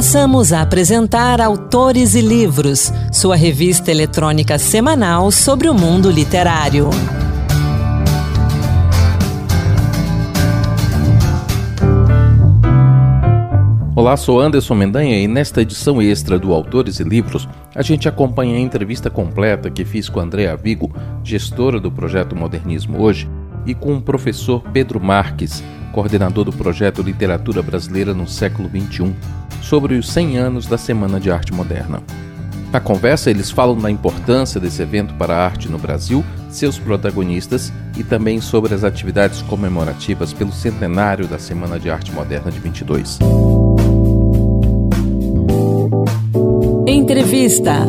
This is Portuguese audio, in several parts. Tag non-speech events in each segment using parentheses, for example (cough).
Passamos a apresentar Autores e Livros, sua revista eletrônica semanal sobre o mundo literário. Olá, sou Anderson Mendanha e nesta edição extra do Autores e Livros, a gente acompanha a entrevista completa que fiz com Andréa Vigo, gestora do projeto Modernismo Hoje, e com o professor Pedro Marques, coordenador do projeto Literatura Brasileira no Século XXI, sobre os 100 anos da Semana de Arte Moderna. Na conversa, eles falam da importância desse evento para a arte no Brasil, seus protagonistas e também sobre as atividades comemorativas pelo centenário da Semana de Arte Moderna de 22. Entrevista.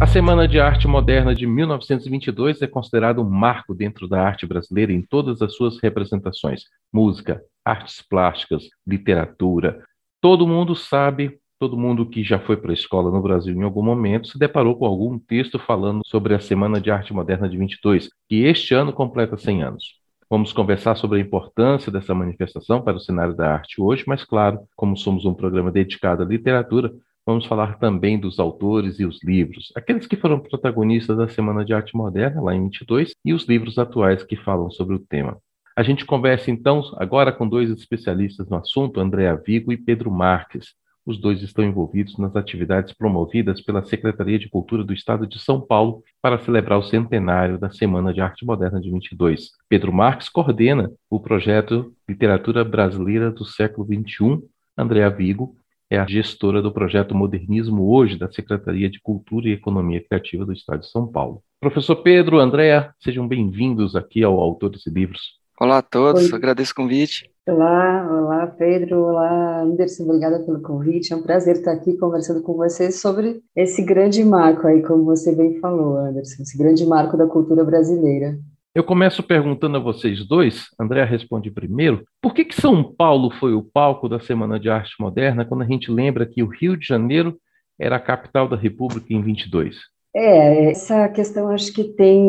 A Semana de Arte Moderna de 1922 é considerada um marco dentro da arte brasileira em todas as suas representações: música, artes plásticas, literatura. Todo mundo sabe, todo mundo que já foi para a escola no Brasil em algum momento se deparou com algum texto falando sobre a Semana de Arte Moderna de 22, que este ano completa 100 anos. Vamos conversar sobre a importância dessa manifestação para o cenário da arte hoje, mas, claro, como somos um programa dedicado à literatura, vamos falar também dos autores e os livros, aqueles que foram protagonistas da Semana de Arte Moderna, lá em 22, e os livros atuais que falam sobre o tema. A gente conversa então agora com dois especialistas no assunto, Andréa Vigo e Pedro Marques. Os dois estão envolvidos nas atividades promovidas pela Secretaria de Cultura do Estado de São Paulo para celebrar o centenário da Semana de Arte Moderna de 22. Pedro Marques coordena o projeto Literatura Brasileira do Século XXI. Andréa Vigo é a gestora do projeto Modernismo Hoje da Secretaria de Cultura e Economia Criativa do Estado de São Paulo. Professor Pedro, Andréa, sejam bem-vindos aqui ao Autores e Livros. Olá a todos, Oi. agradeço o convite. Olá, olá Pedro, olá Anderson, obrigada pelo convite. É um prazer estar aqui conversando com vocês sobre esse grande marco aí, como você bem falou, Anderson, esse grande marco da cultura brasileira. Eu começo perguntando a vocês dois, André responde primeiro, por que, que São Paulo foi o palco da Semana de Arte Moderna quando a gente lembra que o Rio de Janeiro era a capital da República em 22? É, essa questão acho que tem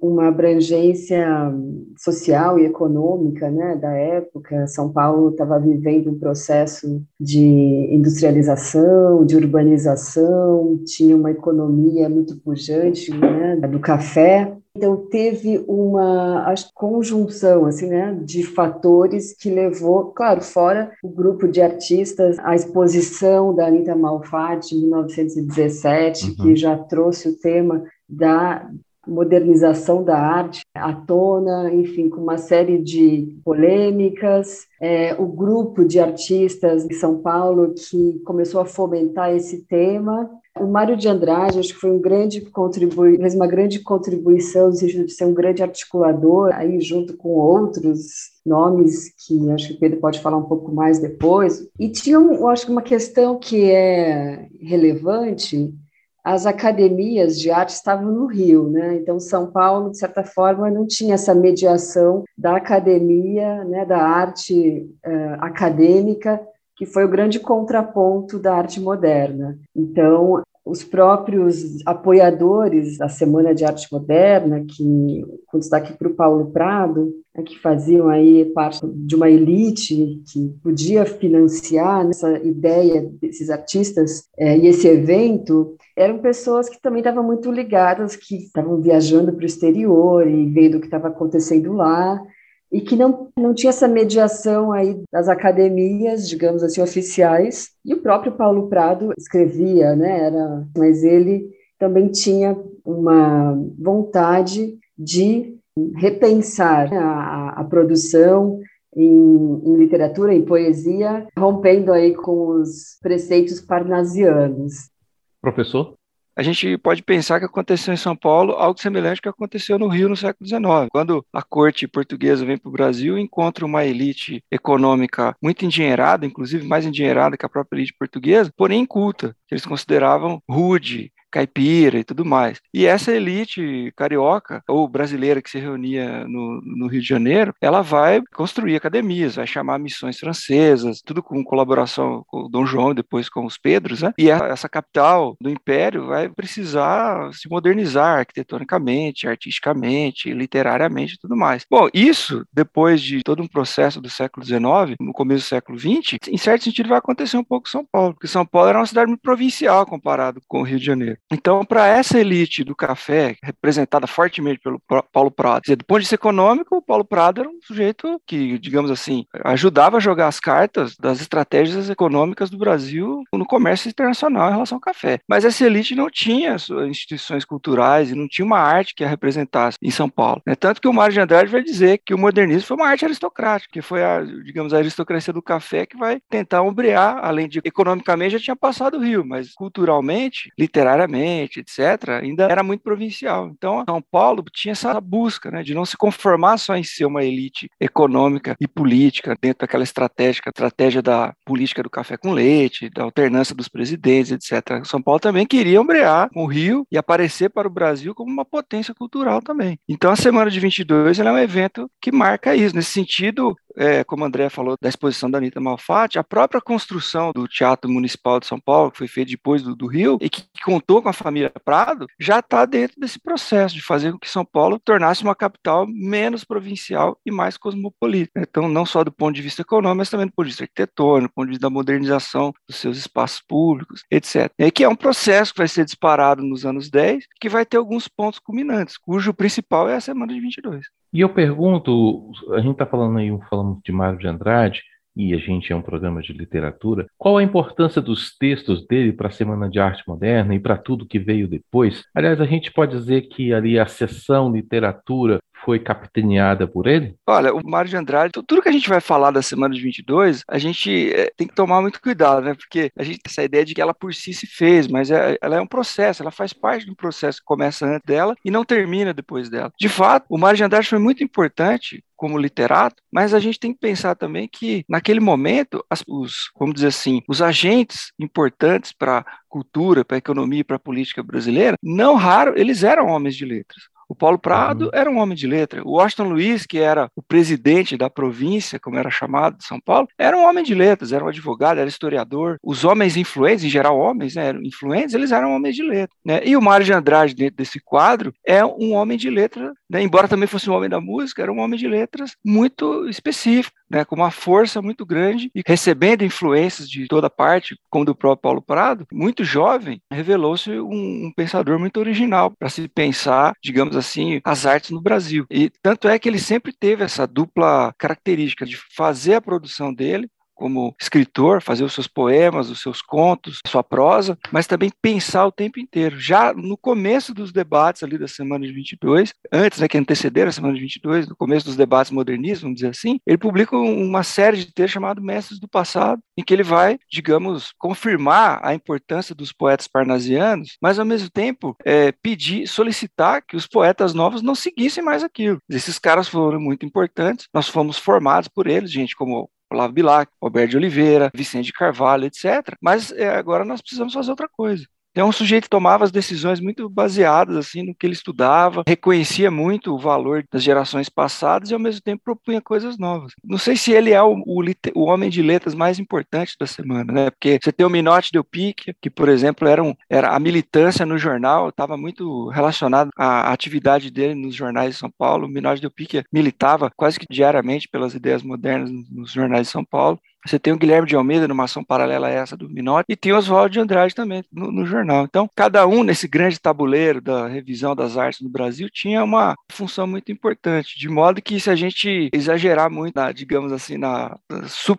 uma abrangência social e econômica, né, da época. São Paulo estava vivendo um processo de industrialização, de urbanização, tinha uma economia muito pujante, né, do café. Então teve uma acho, conjunção assim, né, de fatores que levou, claro, fora o grupo de artistas, a exposição da Anita Malfatti em 1917, uhum. que já trouxe o tema da modernização da arte à tona, enfim, com uma série de polêmicas. É, o grupo de artistas em São Paulo que começou a fomentar esse tema o Mário de Andrade, acho que foi um grande contribui, fez uma grande contribuição no sentido de ser um grande articulador, aí junto com outros nomes que acho que o Pedro pode falar um pouco mais depois. E tinha, eu acho que uma questão que é relevante, as academias de arte estavam no Rio, né? Então São Paulo, de certa forma, não tinha essa mediação da academia, né, da arte uh, acadêmica que foi o grande contraponto da arte moderna. Então, os próprios apoiadores da Semana de Arte Moderna, que com destaque para o Paulo Prado, né, que faziam aí parte de uma elite que podia financiar essa ideia desses artistas é, e esse evento, eram pessoas que também estavam muito ligadas, que estavam viajando para o exterior e vendo o que estava acontecendo lá, e que não, não tinha essa mediação aí das academias, digamos assim, oficiais. E o próprio Paulo Prado escrevia, né? Era, mas ele também tinha uma vontade de repensar a, a produção em, em, literatura, em poesia, rompendo aí com os preceitos parnasianos. Professor? A gente pode pensar que aconteceu em São Paulo algo semelhante que aconteceu no Rio no século XIX, quando a corte portuguesa vem para o Brasil e encontra uma elite econômica muito endinheirada, inclusive mais endinheirada que a própria elite portuguesa, porém culta, que eles consideravam rude, caipira e tudo mais. E essa elite carioca ou brasileira que se reunia no, no Rio de Janeiro, ela vai construir academias, vai chamar missões francesas, tudo com colaboração com Dom João, depois com os Pedros, né? E essa capital do Império vai precisar se modernizar arquitetonicamente, artisticamente, literariamente e tudo mais. Bom, isso, depois de todo um processo do século XIX, no começo do século XX, em certo sentido vai acontecer um pouco em São Paulo, porque São Paulo era uma cidade muito provincial comparado com o Rio de Janeiro. Então, para essa elite do café, representada fortemente pelo Paulo Prado, dizer, do ponto de vista econômico, o Paulo Prado era um sujeito que, digamos assim, ajudava a jogar as cartas das estratégias econômicas do Brasil no comércio internacional em relação ao café. Mas essa elite não tinha instituições culturais e não tinha uma arte que a representasse em São Paulo. Né? Tanto que o Mário de Andrade vai dizer que o modernismo foi uma arte aristocrática, que foi a, digamos, a aristocracia do café que vai tentar ombrear, além de economicamente já tinha passado o Rio, mas culturalmente, literariamente, etc., ainda era muito provincial. Então, São Paulo tinha essa busca né, de não se conformar só em ser uma elite econômica e política dentro daquela estratégia, estratégia da política do café com leite, da alternância dos presidentes, etc. São Paulo também queria ombrear com o Rio e aparecer para o Brasil como uma potência cultural também. Então, a Semana de 22 é um evento que marca isso. Nesse sentido, é, como o André falou da exposição da Anitta Malfatti, a própria construção do Teatro Municipal de São Paulo, que foi feita depois do, do Rio, e que, contou com a família Prado, já está dentro desse processo de fazer com que São Paulo tornasse uma capital menos provincial e mais cosmopolita. Então, não só do ponto de vista econômico, mas também do ponto de vista arquitetônico, do ponto de vista da modernização dos seus espaços públicos, etc. E que é um processo que vai ser disparado nos anos 10, que vai ter alguns pontos culminantes, cujo principal é a semana de 22. E eu pergunto, a gente está falando aí, falando de Mário de Andrade, e a gente é um programa de literatura, qual a importância dos textos dele para a Semana de Arte Moderna e para tudo que veio depois? Aliás, a gente pode dizer que ali a sessão literatura foi capitaneada por ele? Olha, o Mário de Andrade, tudo que a gente vai falar da semana de 22, a gente é, tem que tomar muito cuidado, né? Porque a gente tem essa ideia de que ela por si se fez, mas é, ela é um processo, ela faz parte de um processo que começa antes dela e não termina depois dela. De fato, o Mário de Andrade foi muito importante como literato, mas a gente tem que pensar também que naquele momento as, os, vamos dizer assim, os agentes importantes para a cultura, para a economia, para a política brasileira, não raro eles eram homens de letras. O Paulo Prado uhum. era um homem de letra. O Washington Luiz, que era o presidente da província, como era chamado de São Paulo, era um homem de letras, era um advogado, era historiador. Os homens influentes, em geral homens, né, eram influentes, eles eram homens de letra. Né? E o Mário de Andrade, dentro desse quadro, é um homem de letra, né? embora também fosse um homem da música, era um homem de letras muito específico né, com uma força muito grande e recebendo influências de toda parte, como do próprio Paulo Prado, muito jovem, revelou-se um, um, pensador muito original para se pensar, digamos assim, as artes no Brasil. E tanto é que ele sempre teve essa dupla característica de fazer a produção dele como escritor, fazer os seus poemas, os seus contos, sua prosa, mas também pensar o tempo inteiro. Já no começo dos debates ali da semana de 22, antes, né, que antecederam a semana de 22, no começo dos debates modernistas, vamos dizer assim, ele publica uma série de textos chamado Mestres do Passado, em que ele vai, digamos, confirmar a importância dos poetas parnasianos, mas ao mesmo tempo é, pedir, solicitar que os poetas novos não seguissem mais aquilo. Esses caras foram muito importantes, nós fomos formados por eles, gente como Olavo Bilac, Roberto de Oliveira, Vicente Carvalho, etc. Mas é, agora nós precisamos fazer outra coisa. Então, um sujeito que tomava as decisões muito baseadas assim no que ele estudava, reconhecia muito o valor das gerações passadas e, ao mesmo tempo, propunha coisas novas. Não sei se ele é o, o, o homem de letras mais importante da semana, né? Porque você tem o Minotti Del Pique, que, por exemplo, era, um, era a militância no jornal, estava muito relacionado à atividade dele nos jornais de São Paulo. O Minotti Del Pique militava quase que diariamente pelas ideias modernas nos jornais de São Paulo. Você tem o Guilherme de Almeida numa ação paralela a essa do Minotti e tem o Oswaldo de Andrade também no, no, jornal. Então, cada um nesse grande tabuleiro da revisão das artes no Brasil tinha uma função muito importante, de modo que se a gente exagerar muito, na, digamos assim, na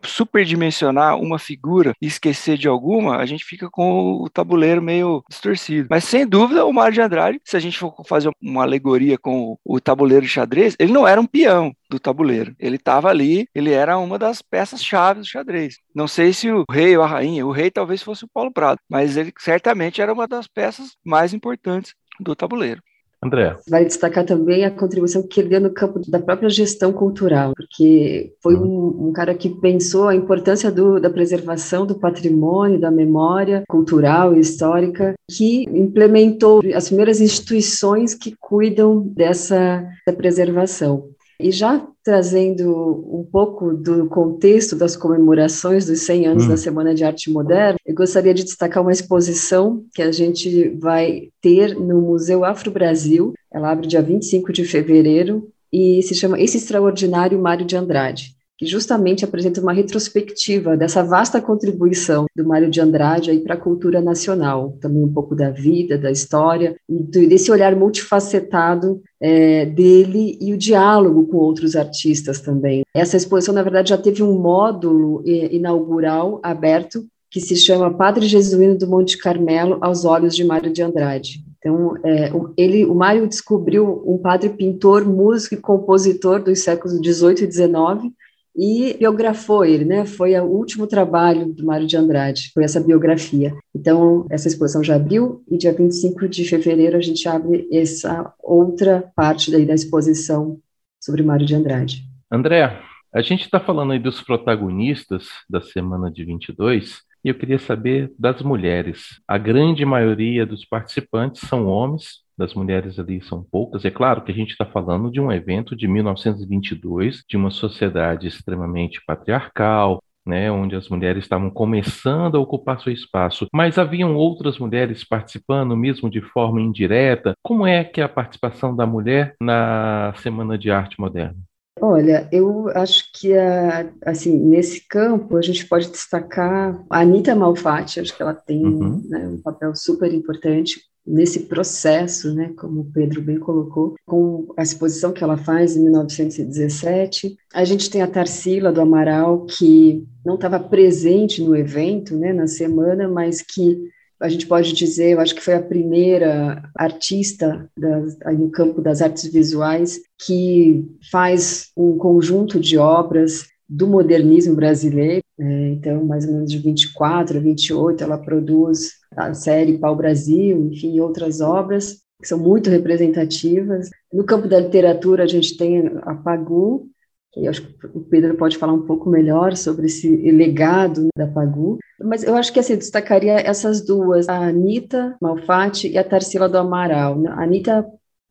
superdimensionar uma figura e esquecer de alguma, a gente fica com o tabuleiro meio distorcido. Mas sem dúvida, o Mário de Andrade, se a gente for fazer uma alegoria com o, o tabuleiro de xadrez, ele não era um peão, do tabuleiro. Ele estava ali, ele era uma das peças-chave do xadrez. Não sei se o rei ou a rainha, o rei talvez fosse o Paulo Prado, mas ele certamente era uma das peças mais importantes do tabuleiro. André. Vale destacar também a contribuição que ele deu no campo da própria gestão cultural, porque foi uhum. um, um cara que pensou a importância do, da preservação do patrimônio, da memória cultural e histórica, que implementou as primeiras instituições que cuidam dessa preservação. E já trazendo um pouco do contexto das comemorações dos 100 anos hum. da Semana de Arte Moderna, eu gostaria de destacar uma exposição que a gente vai ter no Museu Afro Brasil. Ela abre dia 25 de fevereiro e se chama Esse Extraordinário Mário de Andrade que justamente apresenta uma retrospectiva dessa vasta contribuição do Mário de Andrade aí para a cultura nacional, também um pouco da vida, da história, e desse olhar multifacetado é, dele e o diálogo com outros artistas também. Essa exposição, na verdade, já teve um módulo inaugural aberto que se chama Padre Jesuíno do Monte Carmelo aos olhos de Mário de Andrade. Então, é, ele, o Mário descobriu um padre pintor, músico e compositor dos séculos XVIII e XIX, e biografou ele, né? Foi o último trabalho do Mário de Andrade, foi essa biografia. Então, essa exposição já abriu e dia 25 de fevereiro a gente abre essa outra parte daí da exposição sobre Mário de Andrade. André, a gente está falando aí dos protagonistas da semana de 22 e eu queria saber das mulheres. A grande maioria dos participantes são homens, das mulheres ali são poucas. É claro que a gente está falando de um evento de 1922, de uma sociedade extremamente patriarcal, né, onde as mulheres estavam começando a ocupar seu espaço, mas haviam outras mulheres participando, mesmo de forma indireta. Como é que é a participação da mulher na Semana de Arte Moderna? Olha, eu acho que assim nesse campo a gente pode destacar a Anita Malfatti, acho que ela tem uhum. né, um papel super importante nesse processo, né, como o Pedro bem colocou, com a exposição que ela faz em 1917. A gente tem a Tarsila do Amaral, que não estava presente no evento, né, na semana, mas que a gente pode dizer, eu acho que foi a primeira artista das, no campo das artes visuais que faz um conjunto de obras do modernismo brasileiro. É, então, mais ou menos de 24 a 28, ela produz a série Pau Brasil, enfim, outras obras que são muito representativas. No campo da literatura, a gente tem a Pagu, que acho que o Pedro pode falar um pouco melhor sobre esse legado da Pagu, mas eu acho que assim, destacaria essas duas, a Anitta Malfatti e a Tarsila do Amaral. A Anitta,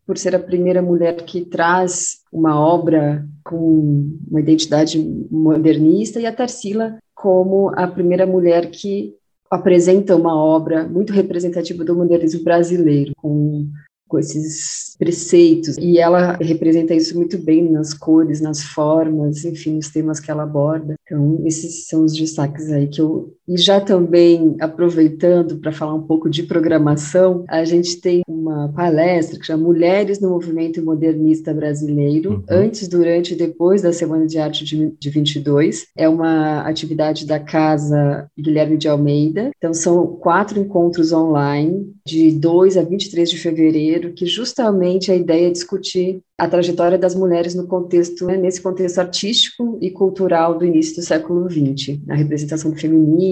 por ser a primeira mulher que traz uma obra com uma identidade modernista, e a Tarsila como a primeira mulher que apresenta uma obra muito representativa do modernismo brasileiro, com com esses preceitos e ela representa isso muito bem nas cores, nas formas, enfim, nos temas que ela aborda. Então, esses são os destaques aí que eu e já também aproveitando para falar um pouco de programação, a gente tem uma palestra que chama Mulheres no Movimento Modernista Brasileiro, uhum. antes, durante e depois da Semana de Arte de, de 22. É uma atividade da Casa Guilherme de Almeida. Então, são quatro encontros online, de 2 a 23 de fevereiro, que justamente a ideia é discutir a trajetória das mulheres no contexto, né, nesse contexto artístico e cultural do início do século XX, a representação do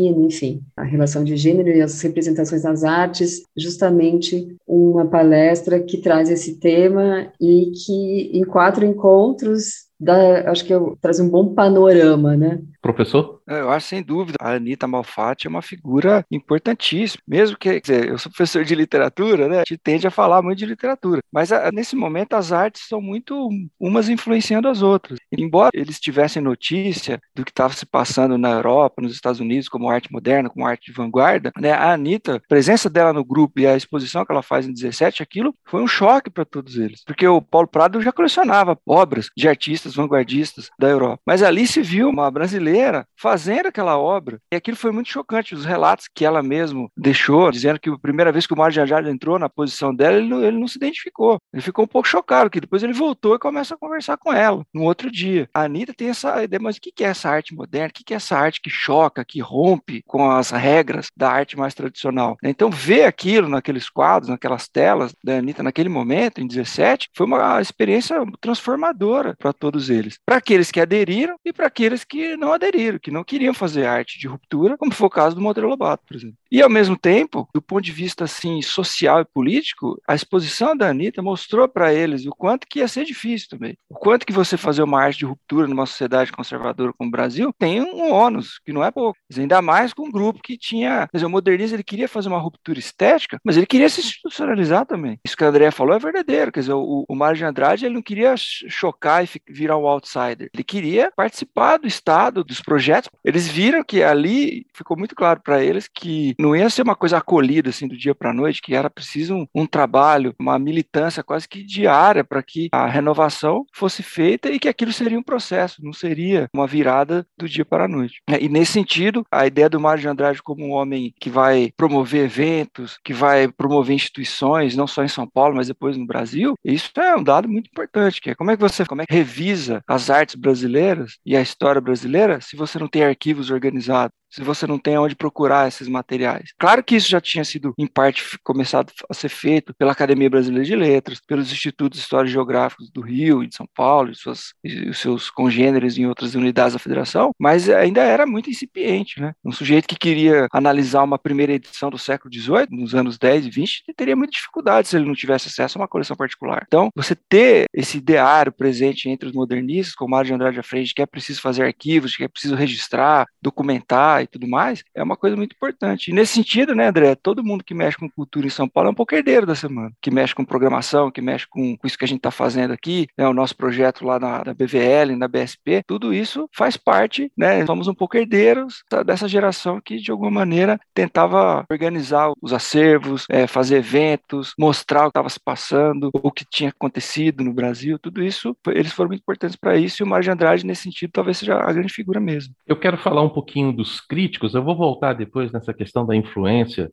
feminino, enfim, a relação de gênero e as representações nas artes, justamente uma palestra que traz esse tema e que em quatro encontros dá, acho que eu, traz um bom panorama, né? Professor? É, eu acho sem dúvida, a Anitta Malfatti é uma figura importantíssima, mesmo que, dizer, eu sou professor de literatura, né, a gente tende a falar muito de literatura, mas a, nesse momento as artes são muito umas influenciando as outras. Embora eles tivessem notícia do que estava se passando na Europa, nos Estados Unidos, como arte moderna, como arte de vanguarda, né, a Anitta, a presença dela no grupo e a exposição que ela faz em 17, aquilo foi um choque para todos eles, porque o Paulo Prado já colecionava obras de artistas vanguardistas da Europa, mas ali se viu uma brasileira fazendo aquela obra. E aquilo foi muito chocante. Os relatos que ela mesmo deixou, dizendo que a primeira vez que o Mário Janjard entrou na posição dela, ele, ele não se identificou. Ele ficou um pouco chocado, que depois ele voltou e começa a conversar com ela no outro dia. A Anitta tem essa ideia, mas o que é essa arte moderna? O que é essa arte que choca, que rompe com as regras da arte mais tradicional? Então, ver aquilo naqueles quadros, naquelas telas da Anitta naquele momento, em 17, foi uma experiência transformadora para todos eles. Para aqueles que aderiram e para aqueles que não aderiram aderiram, que não queriam fazer arte de ruptura, como foi o caso do Monteiro Lobato, por exemplo. E, ao mesmo tempo, do ponto de vista assim, social e político, a exposição da Anitta mostrou para eles o quanto que ia ser difícil também. O quanto que você fazer uma arte de ruptura numa sociedade conservadora como o Brasil tem um ônus, que não é pouco. Ainda mais com um grupo que tinha. Quer dizer, o modernismo ele queria fazer uma ruptura estética, mas ele queria se institucionalizar também. Isso que a André falou é verdadeiro. Quer dizer, o, o Mário de Andrade ele não queria chocar e virar um outsider. Ele queria participar do Estado, dos projetos. Eles viram que ali ficou muito claro para eles que não ia ser uma coisa acolhida assim do dia para a noite, que era preciso um, um trabalho, uma militância quase que diária para que a renovação fosse feita e que aquilo seria um processo, não seria uma virada do dia para a noite. E nesse sentido, a ideia do Mário de Andrade como um homem que vai promover eventos, que vai promover instituições, não só em São Paulo, mas depois no Brasil, isso é um dado muito importante, que é como é que você como é que revisa as artes brasileiras e a história brasileira se você não tem arquivos organizados, se você não tem onde procurar esses materiais. Claro que isso já tinha sido, em parte, começado a ser feito pela Academia Brasileira de Letras, pelos Institutos Históricos Geográficos do Rio e de São Paulo, e, suas, e os seus congêneres em outras unidades da federação, mas ainda era muito incipiente. Né? Um sujeito que queria analisar uma primeira edição do século XVIII, nos anos 10 e 20, teria muita dificuldade se ele não tivesse acesso a uma coleção particular. Então, você ter esse ideário presente entre os modernistas, como Mário de Andrade à frente, que é preciso fazer arquivos, que é preciso registrar, documentar, e tudo mais, é uma coisa muito importante. E nesse sentido, né, André, todo mundo que mexe com cultura em São Paulo é um pouco herdeiro da semana, que mexe com programação, que mexe com, com isso que a gente está fazendo aqui, né, o nosso projeto lá na, na, BVL, na BSP, tudo isso faz parte, né, somos um pouco herdeiros dessa geração que, de alguma maneira, tentava organizar os acervos, é, fazer eventos, mostrar o que estava se passando, o que tinha acontecido no Brasil, tudo isso, eles foram muito importantes para isso, e o Mário de Andrade, nesse sentido, talvez seja a grande figura mesmo. Eu quero falar um pouquinho dos críticos, eu vou voltar depois nessa questão da influência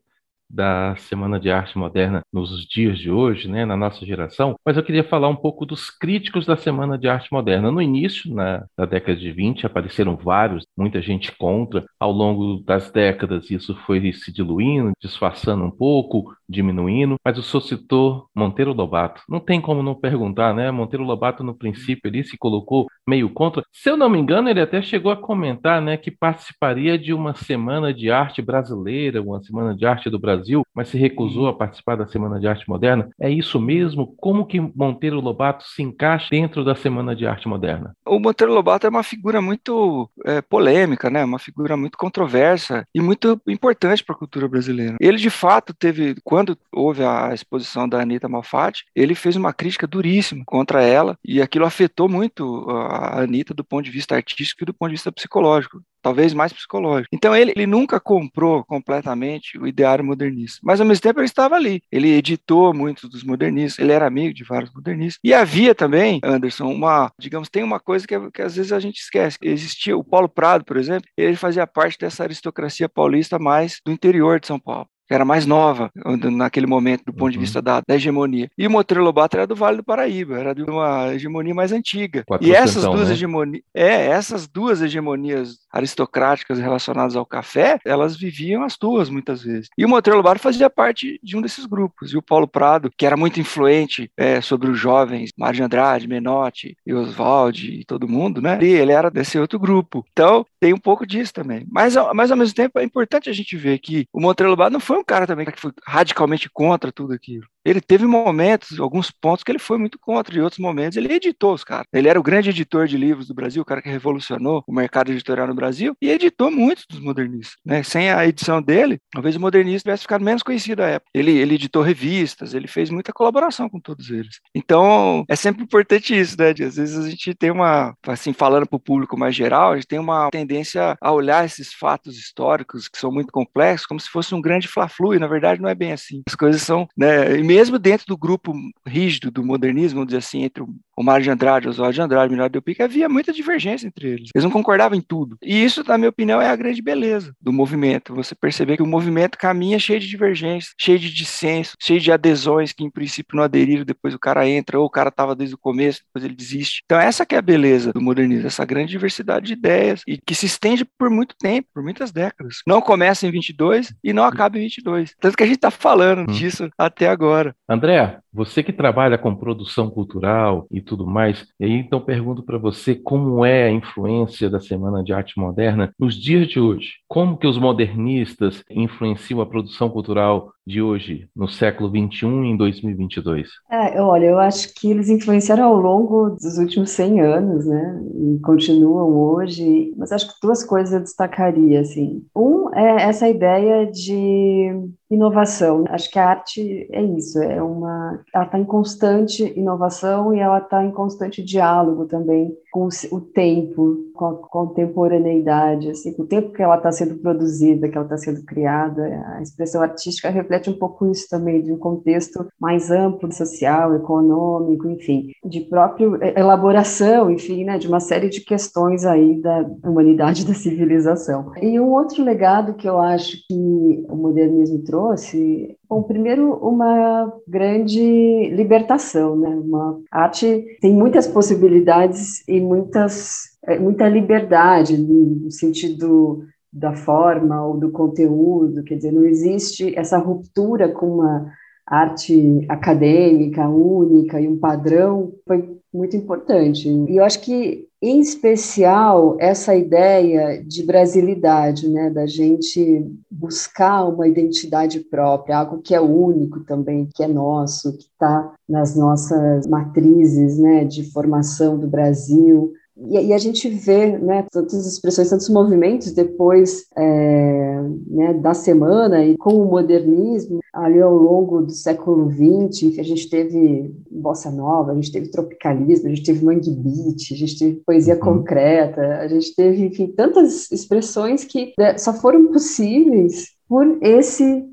da Semana de Arte Moderna nos dias de hoje, né, na nossa geração, mas eu queria falar um pouco dos críticos da Semana de Arte Moderna. No início, na, na década de 20, apareceram vários, muita gente contra. Ao longo das décadas, isso foi se diluindo, disfarçando um pouco, diminuindo, mas o senhor citou Monteiro Lobato. Não tem como não perguntar, né? Monteiro Lobato, no princípio, ele se colocou meio contra. Se eu não me engano, ele até chegou a comentar, né, que participaria de uma Semana de Arte Brasileira, uma Semana de Arte do Brasil Brasil, mas se recusou a participar da Semana de Arte Moderna. É isso mesmo? Como que Monteiro Lobato se encaixa dentro da Semana de Arte Moderna? O Monteiro Lobato é uma figura muito é, polêmica, né? Uma figura muito controversa e muito importante para a cultura brasileira. Ele de fato teve, quando houve a exposição da Anitta Malfatti, ele fez uma crítica duríssima contra ela e aquilo afetou muito a Anitta do ponto de vista artístico e do ponto de vista psicológico talvez mais psicológico. Então ele, ele nunca comprou completamente o ideário modernista, mas ao mesmo tempo ele estava ali. Ele editou muitos dos modernistas, ele era amigo de vários modernistas. E havia também, Anderson, uma, digamos, tem uma coisa que, que às vezes a gente esquece. Existia o Paulo Prado, por exemplo, ele fazia parte dessa aristocracia paulista mais do interior de São Paulo era mais nova naquele momento, do ponto uhum. de vista da, da, hegemonia. E o Monteiro Lobato era do Vale do Paraíba, era de uma hegemonia mais antiga. e essas duas né? hegemonias, é, essas duas hegemonias aristocráticas relacionadas ao café, elas viviam as duas muitas vezes. E o Monteiro Lobato fazia parte de um desses grupos. E o Paulo Prado, que era muito influente é, sobre os jovens, Mário de Andrade, Menotti e Oswald e todo mundo, né? E ele era desse outro grupo. Então, tem um pouco disso também. Mas, mas ao mesmo tempo, é importante a gente ver que o Monteiro Lobato não foi um cara também que foi radicalmente contra tudo aquilo. Ele teve momentos, alguns pontos que ele foi muito contra, e outros momentos ele editou os caras. Ele era o grande editor de livros do Brasil, o cara que revolucionou o mercado editorial no Brasil, e editou muitos dos modernistas. Né? Sem a edição dele, talvez o modernismo tivesse ficado menos conhecido à época. Ele, ele editou revistas, ele fez muita colaboração com todos eles. Então, é sempre importante isso, né? Às vezes a gente tem uma, assim, falando para o público mais geral, a gente tem uma tendência a olhar esses fatos históricos que são muito complexos como se fosse um grande fla-flu, e na verdade não é bem assim. As coisas são, né? Mesmo dentro do grupo rígido do modernismo, vamos dizer assim, entre o Mário de Andrade, Oswaldo de Andrade, Milagre Del Pique, havia muita divergência entre eles. Eles não concordavam em tudo. E isso, na minha opinião, é a grande beleza do movimento. Você perceber que o movimento caminha cheio de divergências, cheio de dissenso, cheio de adesões que em princípio não aderiram, depois o cara entra, ou o cara estava desde o começo, depois ele desiste. Então essa que é a beleza do modernismo, essa grande diversidade de ideias e que se estende por muito tempo, por muitas décadas. Não começa em 22 e não acaba em 22. Tanto que a gente está falando hum. disso até agora. André, Você que trabalha com produção cultural e tudo mais, e aí então pergunto para você como é a influência da Semana de Arte Moderna nos dias de hoje. Como que os modernistas influenciam a produção cultural de hoje, no século 21 em 2022? É, olha, eu acho que eles influenciaram ao longo dos últimos 100 anos, né? E continuam hoje. Mas acho que duas coisas eu destacaria, assim. Um é essa ideia de inovação. Acho que a arte é isso, é uma, ela está em constante inovação e ela está em constante diálogo também com o tempo, com a contemporaneidade, assim, com o tempo que ela está sendo produzida, que ela está sendo criada. A expressão artística reflete um pouco isso também, de um contexto mais amplo, social, econômico, enfim, de própria elaboração, enfim, né, de uma série de questões aí da humanidade, (laughs) da civilização. E um outro legado que eu acho que o modernismo trouxe Bom, primeiro, uma grande libertação, né? Uma arte tem muitas possibilidades e muitas, é, muita liberdade no sentido da forma ou do conteúdo, quer dizer, não existe essa ruptura com uma arte acadêmica única e um padrão foi muito importante. E eu acho que em especial essa ideia de brasilidade, né, da gente buscar uma identidade própria, algo que é único também, que é nosso, que está nas nossas matrizes, né, de formação do Brasil. E, e, a gente vê né, tantas expressões, tantos movimentos depois é, né, da semana e com o modernismo, ali ao longo do século XX, a gente teve bossa nova, a gente teve tropicalismo, a gente teve mangue beat, a gente teve poesia uhum. concreta, a gente teve, enfim, tantas expressões que né, só foram possíveis por esse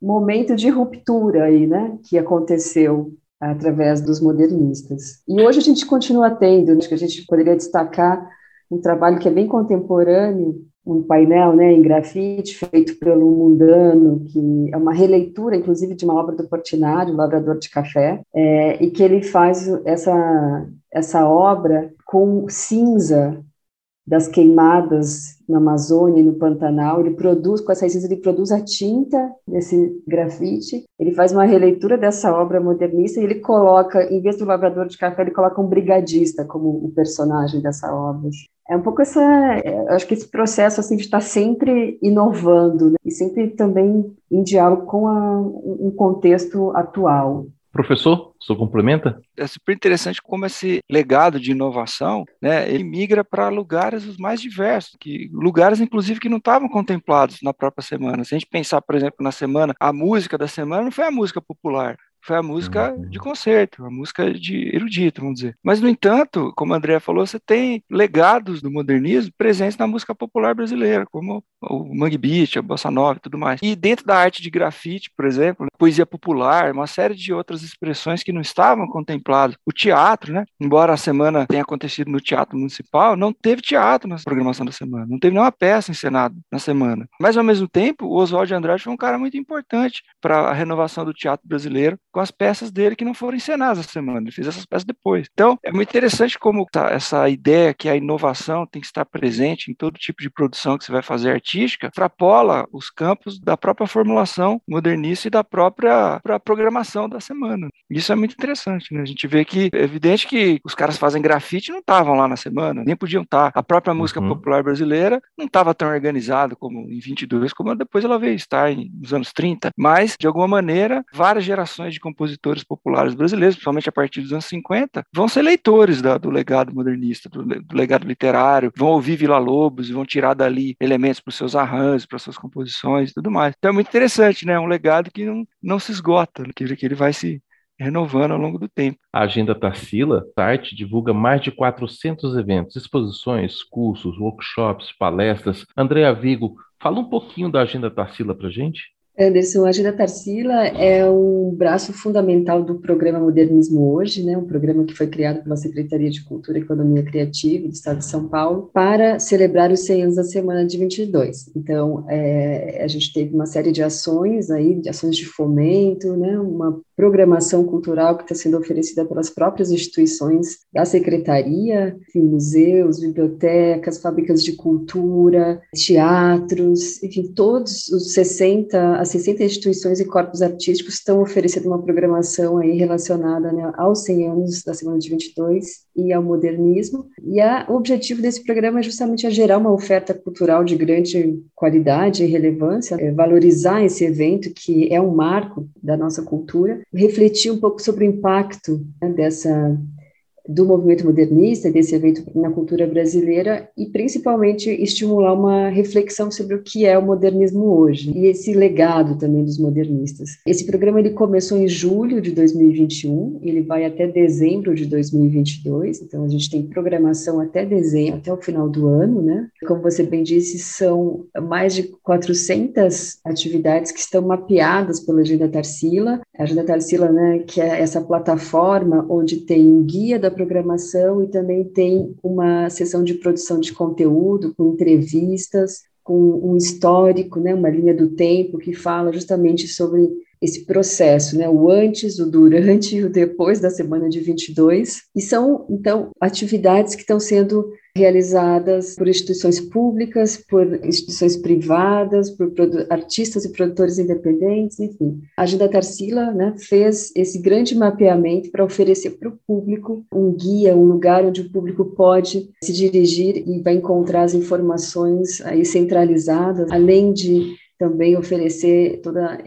momento de ruptura aí, né, que aconteceu através dos modernistas. E hoje a gente continua tendo, acho que a gente poderia destacar um trabalho que é bem contemporâneo, um painel né, em grafite feito pelo Mundano, que é uma releitura, inclusive, de uma obra do Portinari, o Lavrador de Café, é, e que ele faz essa, essa obra com cinza das queimadas na Amazônia no Pantanal, ele produz, com essa essência, ele produz a tinta desse grafite, ele faz uma releitura dessa obra modernista e ele coloca, em vez do lavrador de café, ele coloca um brigadista como o personagem dessa obra. É um pouco essa, acho que esse processo assim de estar sempre inovando né? e sempre também em diálogo com a, um contexto atual. Professor, o senhor complementa? É super interessante como esse legado de inovação, né, ele migra para lugares os mais diversos, que lugares inclusive que não estavam contemplados na própria semana. Se a gente pensar, por exemplo, na semana, a música da semana não foi a música popular, foi a música uhum. de concerto, a música de erudito, vamos dizer. Mas, no entanto, como a Andrea falou, você tem legados do modernismo presentes na música popular brasileira, como o Mangue Beat, a Bossa Nova e tudo mais. E dentro da arte de grafite, por exemplo, poesia popular, uma série de outras expressões que não estavam contempladas. O teatro, né? Embora a semana tenha acontecido no Teatro Municipal, não teve teatro na programação da semana, não teve nenhuma peça encenada na semana. Mas, ao mesmo tempo, o Oswald de Andrade foi um cara muito importante para a renovação do teatro brasileiro, com as peças dele que não foram encenadas essa semana. Ele fez essas peças depois. Então, é muito interessante como tá essa ideia que a inovação tem que estar presente em todo tipo de produção que você vai fazer artística, extrapola os campos da própria formulação modernista e da própria programação da semana. Isso é muito interessante, né? A gente vê que é evidente que os caras fazem grafite não estavam lá na semana, nem podiam estar. A própria música uhum. popular brasileira não estava tão organizada como em 22, como depois ela veio estar nos anos 30, mas de alguma maneira várias gerações de compositores populares brasileiros, principalmente a partir dos anos 50, vão ser leitores da, do legado modernista, do, do, legado literário, vão ouvir Vila Lobos vão tirar dali elementos para os seus arranjos, para suas composições e tudo mais. Então é muito interessante, né? É um legado que não, não se esgota, que, que ele vai se renovando ao longo do tempo. A Agenda Tarsila, site, divulga mais de 400 eventos, exposições, cursos, workshops, palestras. Andréa Vigo, fala um pouquinho da Agenda Tarsila para gente. Anderson, a Agenda Tarsila é um braço fundamental do programa Modernismo Hoje, né, um programa que foi criado pela Secretaria de Cultura e Economia Criativa do Estado de São Paulo para celebrar os 100 anos da Semana de 22. Então, é, a gente teve uma série de ações aí, de ações de fomento, né, uma programação cultural que está sendo oferecida pelas próprias instituições da secretaria, enfim, museus, bibliotecas, fábricas de cultura, teatros, enfim, todos os 60, as 60 instituições e corpos artísticos estão oferecendo uma programação aí relacionada né, aos 100 anos da Semana de 22 e ao modernismo. E a, o objetivo desse programa é justamente a gerar uma oferta cultural de grande qualidade e relevância, é valorizar esse evento que é um marco da nossa cultura, refletir um pouco sobre o impacto né, dessa do movimento modernista, desse evento na cultura brasileira e principalmente estimular uma reflexão sobre o que é o modernismo hoje e esse legado também dos modernistas. Esse programa ele começou em julho de 2021, ele vai até dezembro de 2022, então a gente tem programação até dezembro, até o final do ano, né? Como você bem disse, são mais de 400 atividades que estão mapeadas pela Agenda Tarsila. A Agenda Tarsila, né, que é essa plataforma onde tem um guia da programação e também tem uma sessão de produção de conteúdo com entrevistas, com um histórico, né, uma linha do tempo que fala justamente sobre esse processo, né, o antes, o durante (laughs) e o depois da semana de 22, e são então atividades que estão sendo realizadas por instituições públicas, por instituições privadas, por artistas e produtores independentes, enfim. A Agenda Tarsila né, fez esse grande mapeamento para oferecer para o público um guia, um lugar onde o público pode se dirigir e vai encontrar as informações aí centralizadas, além de também oferecer toda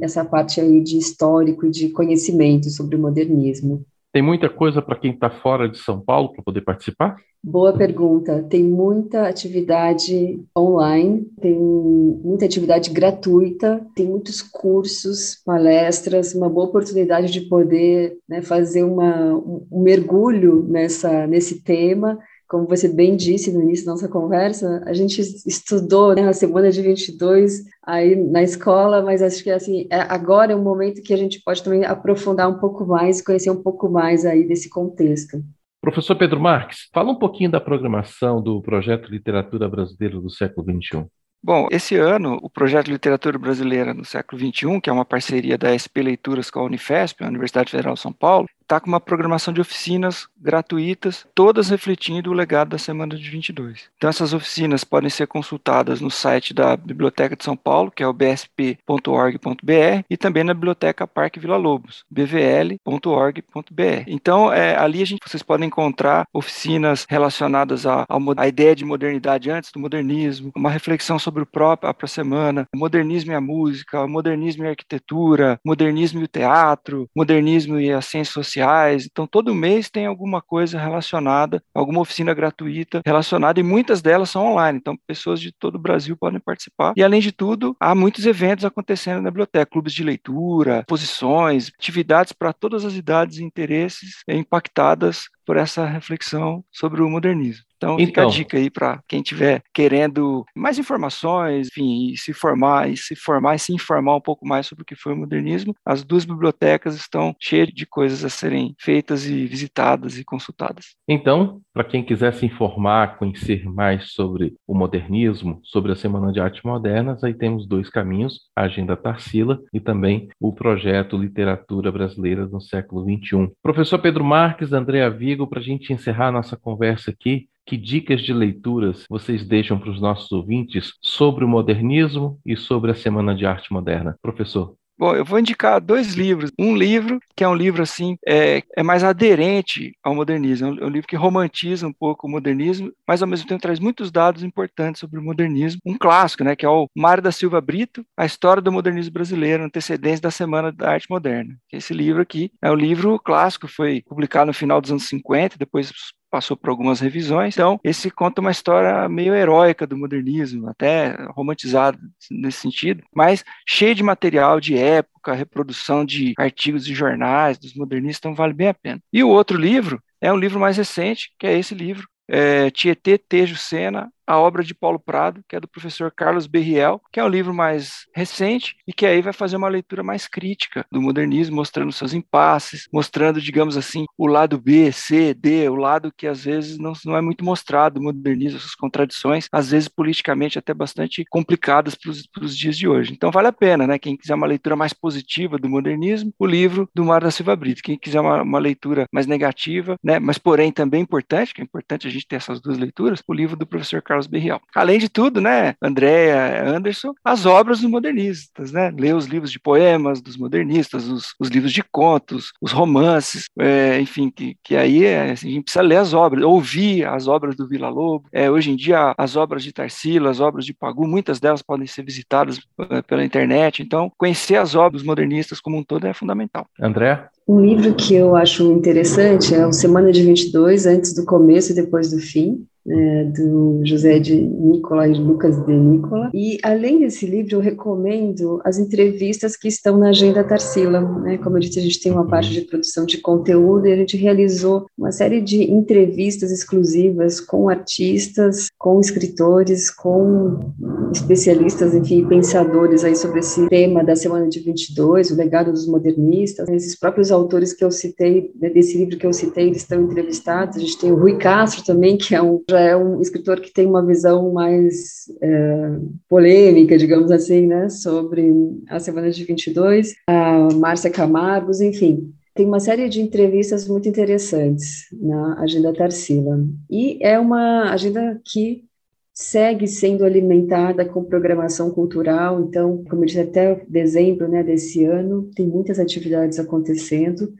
essa parte aí de histórico e de conhecimento sobre o modernismo. Tem muita coisa para quem está fora de São Paulo para poder participar? Boa pergunta. Tem muita atividade online, tem muita atividade gratuita, tem muitos cursos, palestras, uma boa oportunidade de poder né, fazer uma, um mergulho nessa, nesse tema como você bem disse no início da nossa conversa, a gente estudou né, a semana de 22 aí na escola, mas acho que assim, é, agora é um momento que a gente pode também aprofundar um pouco mais, conhecer um pouco mais aí desse contexto. Professor Pedro Marques, fala um pouquinho da programação do projeto Literatura Brasileira do século XXI. Bom, esse ano, o projeto Literatura Brasileira no século XXI, que é uma parceria da SP Leituras com a Unifesp, a Universidade Federal de São Paulo, está com uma programação de oficinas gratuitas, todas refletindo o legado da Semana de 22. Então, essas oficinas podem ser consultadas no site da Biblioteca de São Paulo, que é o bsp.org.br, e também na Biblioteca Parque Vila Lobos, bvl.org.br. Então, é, ali a gente, vocês podem encontrar oficinas relacionadas à, à ideia de modernidade antes do modernismo, uma reflexão sobre o próprio a semana, modernismo e a música, modernismo e a arquitetura, modernismo e o teatro, modernismo e as ciências sociais Então, todo mês tem alguma coisa relacionada, alguma oficina gratuita relacionada, e muitas delas são online. Então, pessoas de todo o Brasil podem participar. E, além de tudo, há muitos eventos acontecendo na biblioteca: clubes de leitura, exposições, atividades para todas as idades e interesses impactadas por essa reflexão sobre o modernismo. Então, fica então, a dica aí para quem estiver querendo mais informações, enfim, se formar e se formar e se informar um pouco mais sobre o que foi o modernismo. As duas bibliotecas estão cheias de coisas a serem feitas e visitadas e consultadas. Então, para quem quiser se informar, conhecer mais sobre o modernismo, sobre a Semana de Arte Modernas, aí temos dois caminhos: a Agenda Tarsila e também o projeto Literatura Brasileira no século XXI. Professor Pedro Marques, Andréa Vigo, para a gente encerrar a nossa conversa aqui, que dicas de leituras vocês deixam para os nossos ouvintes sobre o modernismo e sobre a Semana de Arte Moderna? Professor. Bom, eu vou indicar dois livros. Um livro que é um livro assim é, é mais aderente ao modernismo, é um, livro que romantiza um pouco o modernismo, mas ao mesmo tempo traz muitos dados importantes sobre o modernismo. Um clássico, né, que é o Mário da Silva Brito, A História do Modernismo Brasileiro, antecedência da Semana da Arte Moderna. Esse livro aqui é um livro clássico, foi publicado no final dos anos 50, depois passou por algumas revisões. Então, esse conta uma história meio heróica do modernismo, até romantizado nesse sentido, mas cheio de material de época, reprodução de artigos de jornais dos modernistas, então vale bem a pena. E o outro livro é um livro mais recente, que é esse livro, é, Tietê Tejo Sena, a obra de Paulo Prado, que é do professor Carlos Berriel, que é um livro mais recente e que aí vai fazer uma leitura mais crítica do modernismo, mostrando seus impasses, mostrando, digamos assim, o lado B, C, D, o lado que às vezes não, não é muito mostrado do modernismo, suas contradições, às vezes politicamente até bastante complicadas para os dias de hoje. Então vale a pena, né? Quem quiser uma leitura mais positiva do modernismo, o livro do Mar da Silva Brito. Quem quiser uma, uma leitura mais negativa, né? Mas porém também importante, que é importante a gente ter essas duas leituras, o livro do professor Carlos Berriel. Além de tudo, né, Andréa, Anderson, as obras dos modernistas, né? Ler os livros de poemas dos modernistas, os, os livros de contos, os romances, é, enfim, que, que aí é, assim, a gente precisa ler as obras, ouvir as obras do Vila Lobo. É, hoje em dia, as obras de Tarsila, as obras de Pagu, muitas delas podem ser visitadas é, pela internet. Então, conhecer as obras modernistas como um todo é fundamental. André? Um livro que eu acho interessante é o Semana de 22, antes do começo e depois do fim, é, do José de Nicola e Lucas de Nicola. E, além desse livro, eu recomendo as entrevistas que estão na Agenda Tarsila. Né? Como eu disse, a gente tem uma parte de produção de conteúdo e a gente realizou uma série de entrevistas exclusivas com artistas, com escritores, com especialistas, enfim, pensadores aí sobre esse tema da Semana de 22, o legado dos modernistas. Esses próprios autores que eu citei, né, desse livro que eu citei, eles estão entrevistados. A gente tem o Rui Castro também, que é um já é um escritor que tem uma visão mais é, polêmica, digamos assim, né, sobre a Semana de 22, a Márcia Camargos, enfim, tem uma série de entrevistas muito interessantes na Agenda Tarsila. E é uma agenda que segue sendo alimentada com programação cultural. Então, como eu disse, até dezembro né, desse ano, tem muitas atividades acontecendo.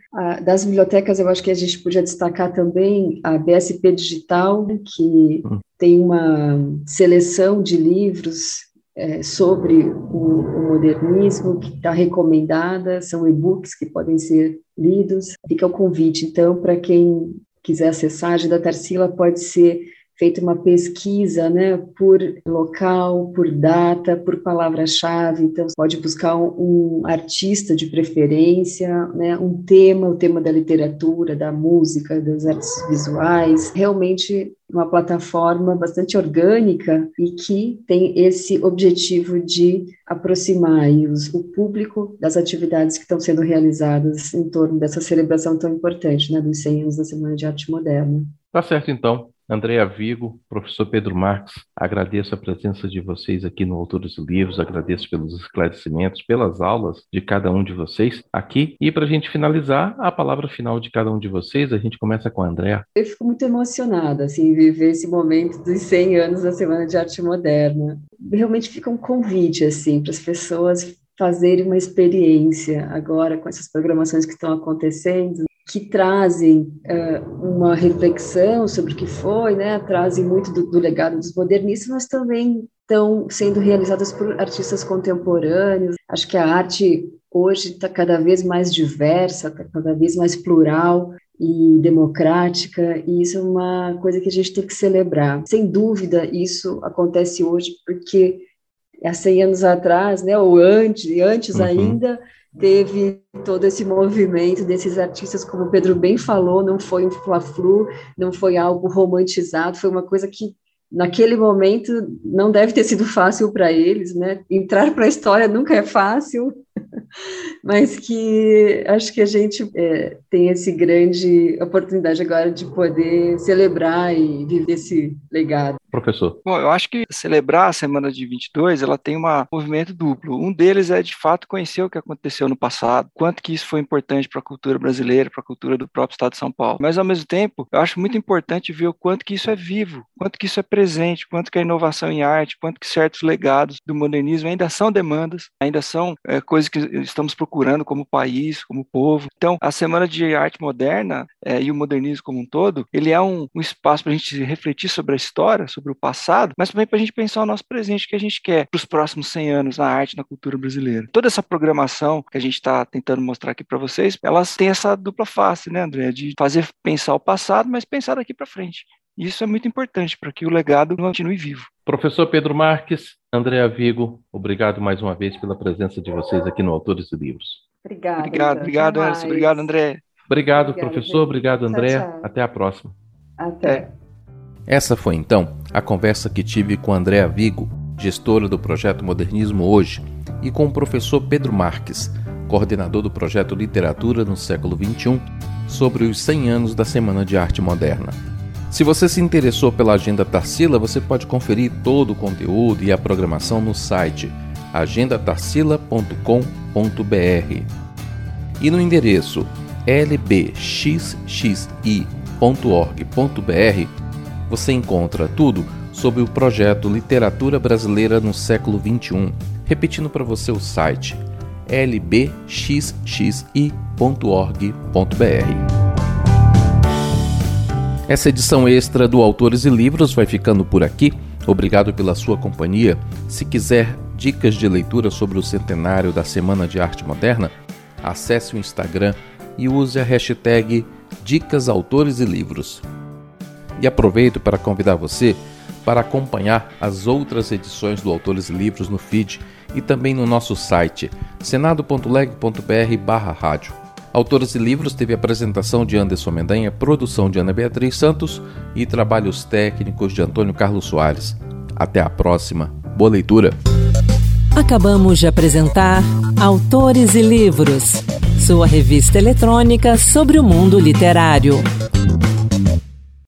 Das bibliotecas, eu acho que a gente podia destacar também a BSP Digital, que tem uma seleção de livros é, sobre o, o, modernismo, que está recomendada, são e-books que podem ser lidos. Fica o convite, então, para quem quiser acessar, a Agenda Tarsila pode ser feito uma pesquisa né, por local, por data, por palavra-chave. Então, você pode buscar um, artista de preferência, né, um tema, o tema da literatura, da música, das artes visuais. Realmente uma plataforma bastante orgânica e que tem esse objetivo de aproximar os, o público das atividades que estão sendo realizadas em torno dessa celebração tão importante, né, dos 100 anos da Semana de Arte Moderna. Tá certo, então. Andréa Vigo, professor Pedro Marques, agradeço a presença de vocês aqui no Autores e Livros, agradeço pelos esclarecimentos, pelas aulas de cada um de vocês aqui. E para a gente finalizar, a palavra final de cada um de vocês, a gente começa com a Andréa. Eu fico muito emocionada, assim, viver esse momento dos 100 anos da Semana de Arte Moderna. Realmente fica um convite, assim, para as pessoas fazerem uma experiência agora com essas programações que estão acontecendo que trazem uh, uma reflexão sobre o que foi, né, trazem muito do, do, legado dos modernistas, mas também estão sendo realizadas por artistas contemporâneos. Acho que a arte hoje está cada vez mais diversa, está cada vez mais plural e democrática, e isso é uma coisa que a gente tem que celebrar. Sem dúvida, isso acontece hoje porque há 100 anos atrás, né, ou antes, antes uhum. ainda, teve todo esse movimento desses artistas, como o Pedro bem falou, não foi um fla-flu, não foi algo romantizado, foi uma coisa que naquele momento não deve ter sido fácil para eles, né? Entrar para a história nunca é fácil, (laughs) mas que acho que a gente é, tem essa grande oportunidade agora de poder celebrar e viver esse legado. Professor. Bom, eu acho que celebrar a semana de 22, ela tem um movimento duplo. Um deles é, de fato, conhecer o que aconteceu no passado, quanto que isso foi importante para a cultura brasileira, para a cultura do próprio estado de São Paulo. Mas, ao mesmo tempo, eu acho muito importante ver o quanto que isso é vivo, quanto que isso é presente, quanto que a inovação em arte, quanto que certos legados do modernismo ainda são demandas, ainda são é, coisas que estamos procurando como país, como povo. Então, a Semana de Arte Moderna é, e o modernismo como um todo, ele é um, um espaço para a gente refletir sobre a história, sobre o passado, mas também para a gente pensar o nosso presente que a gente quer para os próximos 100 anos na arte, na cultura brasileira. Toda essa programação que a gente está tentando mostrar aqui para vocês, elas têm essa dupla face, né, André? De fazer pensar o passado, mas pensar daqui para frente. Isso é muito importante para que o legado continue vivo. Professor Pedro Marques, Andréa Vigo, obrigado mais uma vez pela presença de vocês aqui no Autores e Livros. Obrigado. Obrigado, obrigado, Anderson. Obrigado, André. Obrigado, professor. Obrigado, André. Até a próxima. Até. É. Essa foi então a conversa que tive com Andréa Vigo, gestora do projeto Modernismo Hoje, e com o professor Pedro Marques, coordenador do projeto Literatura no século XXI, sobre os 100 anos da Semana de Arte Moderna. Se você se interessou pela Agenda Tarsila, você pode conferir todo o conteúdo e a programação no site agendatarsila.com.br e no endereço lbxxi.org.br você encontra tudo sobre o projeto Literatura Brasileira no século XXI. Repetindo para você o site lbxxi.org.br. Essa edição extra do Autores e Livros vai ficando por aqui. Obrigado pela sua companhia. Se quiser dicas de leitura sobre o centenário da Semana de Arte Moderna, acesse o Instagram e use a hashtag Dicas Autores e Livros. E aproveito para convidar você para acompanhar as outras edições do Autores e Livros no feed e também no nosso site senado.leg.br/rádio. Autores e Livros teve apresentação de Anderson Mendanha, produção de Ana Beatriz Santos e trabalhos técnicos de Antônio Carlos Soares. Até a próxima. Boa leitura. Acabamos de apresentar Autores e Livros, sua revista eletrônica sobre o mundo literário.